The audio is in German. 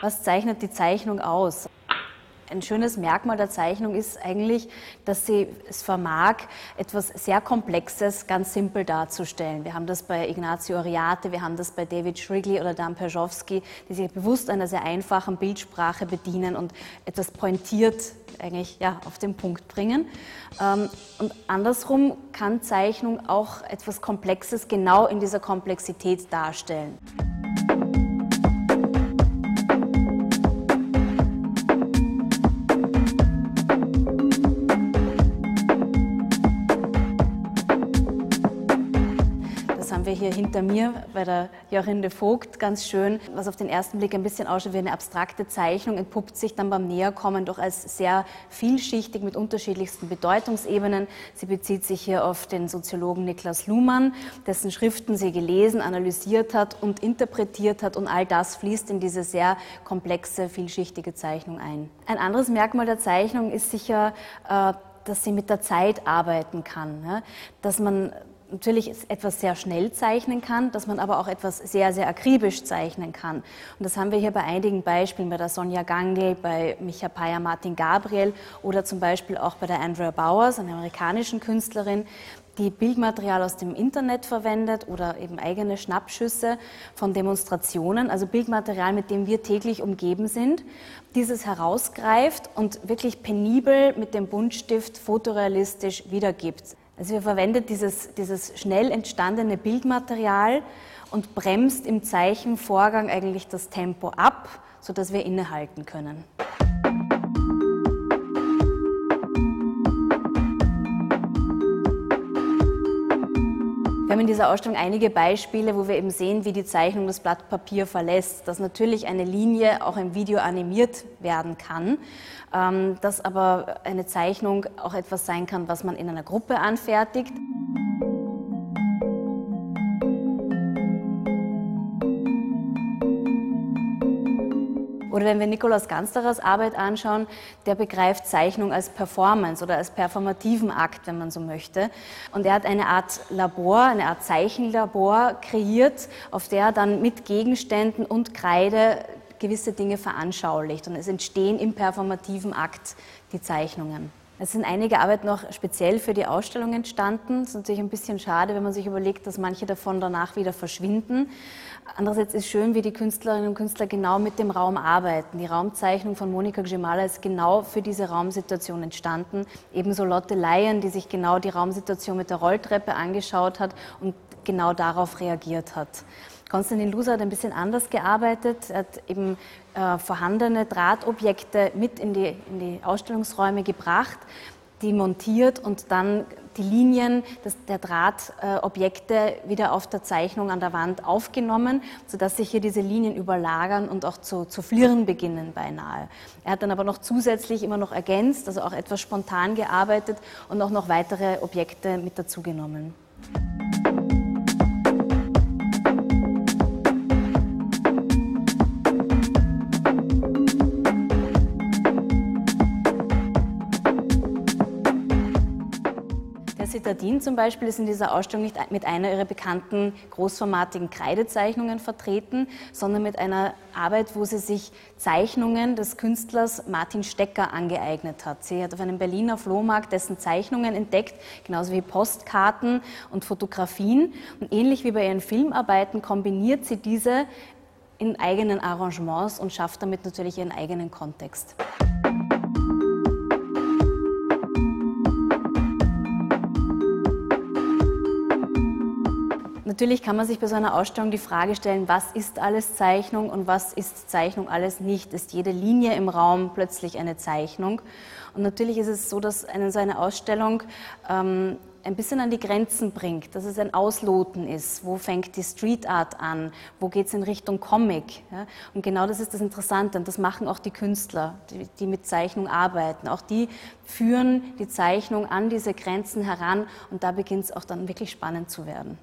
Was zeichnet die Zeichnung aus? Ein schönes Merkmal der Zeichnung ist eigentlich, dass sie es vermag, etwas sehr Komplexes ganz simpel darzustellen. Wir haben das bei Ignazio Ariate, wir haben das bei David Shrigley oder Dan Perzowski, die sich bewusst einer sehr einfachen Bildsprache bedienen und etwas pointiert eigentlich ja, auf den Punkt bringen. Ähm, und andersrum kann Zeichnung auch etwas Komplexes genau in dieser Komplexität darstellen. Wir hier hinter mir bei der Jorinde Vogt ganz schön, was auf den ersten Blick ein bisschen ausschaut wie eine abstrakte Zeichnung, entpuppt sich dann beim Näherkommen doch als sehr vielschichtig mit unterschiedlichsten Bedeutungsebenen. Sie bezieht sich hier auf den Soziologen Niklas Luhmann, dessen Schriften sie gelesen, analysiert hat und interpretiert hat und all das fließt in diese sehr komplexe, vielschichtige Zeichnung ein. Ein anderes Merkmal der Zeichnung ist sicher, äh, dass sie mit der Zeit arbeiten kann, dass man natürlich etwas sehr schnell zeichnen kann, dass man aber auch etwas sehr, sehr akribisch zeichnen kann. Und das haben wir hier bei einigen Beispielen, bei der Sonja Gangl, bei Micha Paya Martin Gabriel oder zum Beispiel auch bei der Andrea Bowers, einer amerikanischen Künstlerin, die Bildmaterial aus dem Internet verwendet oder eben eigene Schnappschüsse von Demonstrationen, also Bildmaterial, mit dem wir täglich umgeben sind, dieses herausgreift und wirklich penibel mit dem Buntstift fotorealistisch wiedergibt. Also wir verwendet dieses, dieses schnell entstandene Bildmaterial und bremst im Zeichenvorgang eigentlich das Tempo ab, sodass wir innehalten können. Wir haben in dieser Ausstellung einige Beispiele, wo wir eben sehen, wie die Zeichnung das Blatt Papier verlässt, dass natürlich eine Linie auch im Video animiert werden kann, ähm, dass aber eine Zeichnung auch etwas sein kann, was man in einer Gruppe anfertigt. Oder wenn wir Nikolaus Gansterers Arbeit anschauen, der begreift Zeichnung als Performance oder als performativen Akt, wenn man so möchte. Und er hat eine Art Labor, eine Art Zeichenlabor kreiert, auf der er dann mit Gegenständen und Kreide gewisse Dinge veranschaulicht. Und es entstehen im performativen Akt die Zeichnungen. Es sind einige Arbeiten noch speziell für die Ausstellung entstanden. Es ist natürlich ein bisschen schade, wenn man sich überlegt, dass manche davon danach wieder verschwinden. Andererseits ist schön, wie die Künstlerinnen und Künstler genau mit dem Raum arbeiten. Die Raumzeichnung von Monika Gzimala ist genau für diese Raumsituation entstanden. Ebenso Lotte Leyen, die sich genau die Raumsituation mit der Rolltreppe angeschaut hat und genau darauf reagiert hat. Konstantin Luser hat ein bisschen anders gearbeitet. Er hat eben äh, vorhandene Drahtobjekte mit in die, in die Ausstellungsräume gebracht, die montiert und dann die Linien das, der Drahtobjekte äh, wieder auf der Zeichnung an der Wand aufgenommen, sodass sich hier diese Linien überlagern und auch zu, zu flirren beginnen beinahe. Er hat dann aber noch zusätzlich immer noch ergänzt, also auch etwas spontan gearbeitet und auch noch weitere Objekte mit dazugenommen. Citadin zum Beispiel ist in dieser Ausstellung nicht mit einer ihrer bekannten großformatigen Kreidezeichnungen vertreten, sondern mit einer Arbeit, wo sie sich Zeichnungen des Künstlers Martin Stecker angeeignet hat. Sie hat auf einem Berliner Flohmarkt dessen Zeichnungen entdeckt, genauso wie Postkarten und Fotografien. Und ähnlich wie bei ihren Filmarbeiten kombiniert sie diese in eigenen Arrangements und schafft damit natürlich ihren eigenen Kontext. Natürlich kann man sich bei so einer Ausstellung die Frage stellen, was ist alles Zeichnung und was ist Zeichnung alles nicht? Ist jede Linie im Raum plötzlich eine Zeichnung? Und natürlich ist es so, dass eine, so eine Ausstellung ähm, ein bisschen an die Grenzen bringt, dass es ein Ausloten ist. Wo fängt die Street Art an? Wo geht es in Richtung Comic? Ja? Und genau das ist das Interessante und das machen auch die Künstler, die, die mit Zeichnung arbeiten. Auch die führen die Zeichnung an diese Grenzen heran und da beginnt es auch dann wirklich spannend zu werden.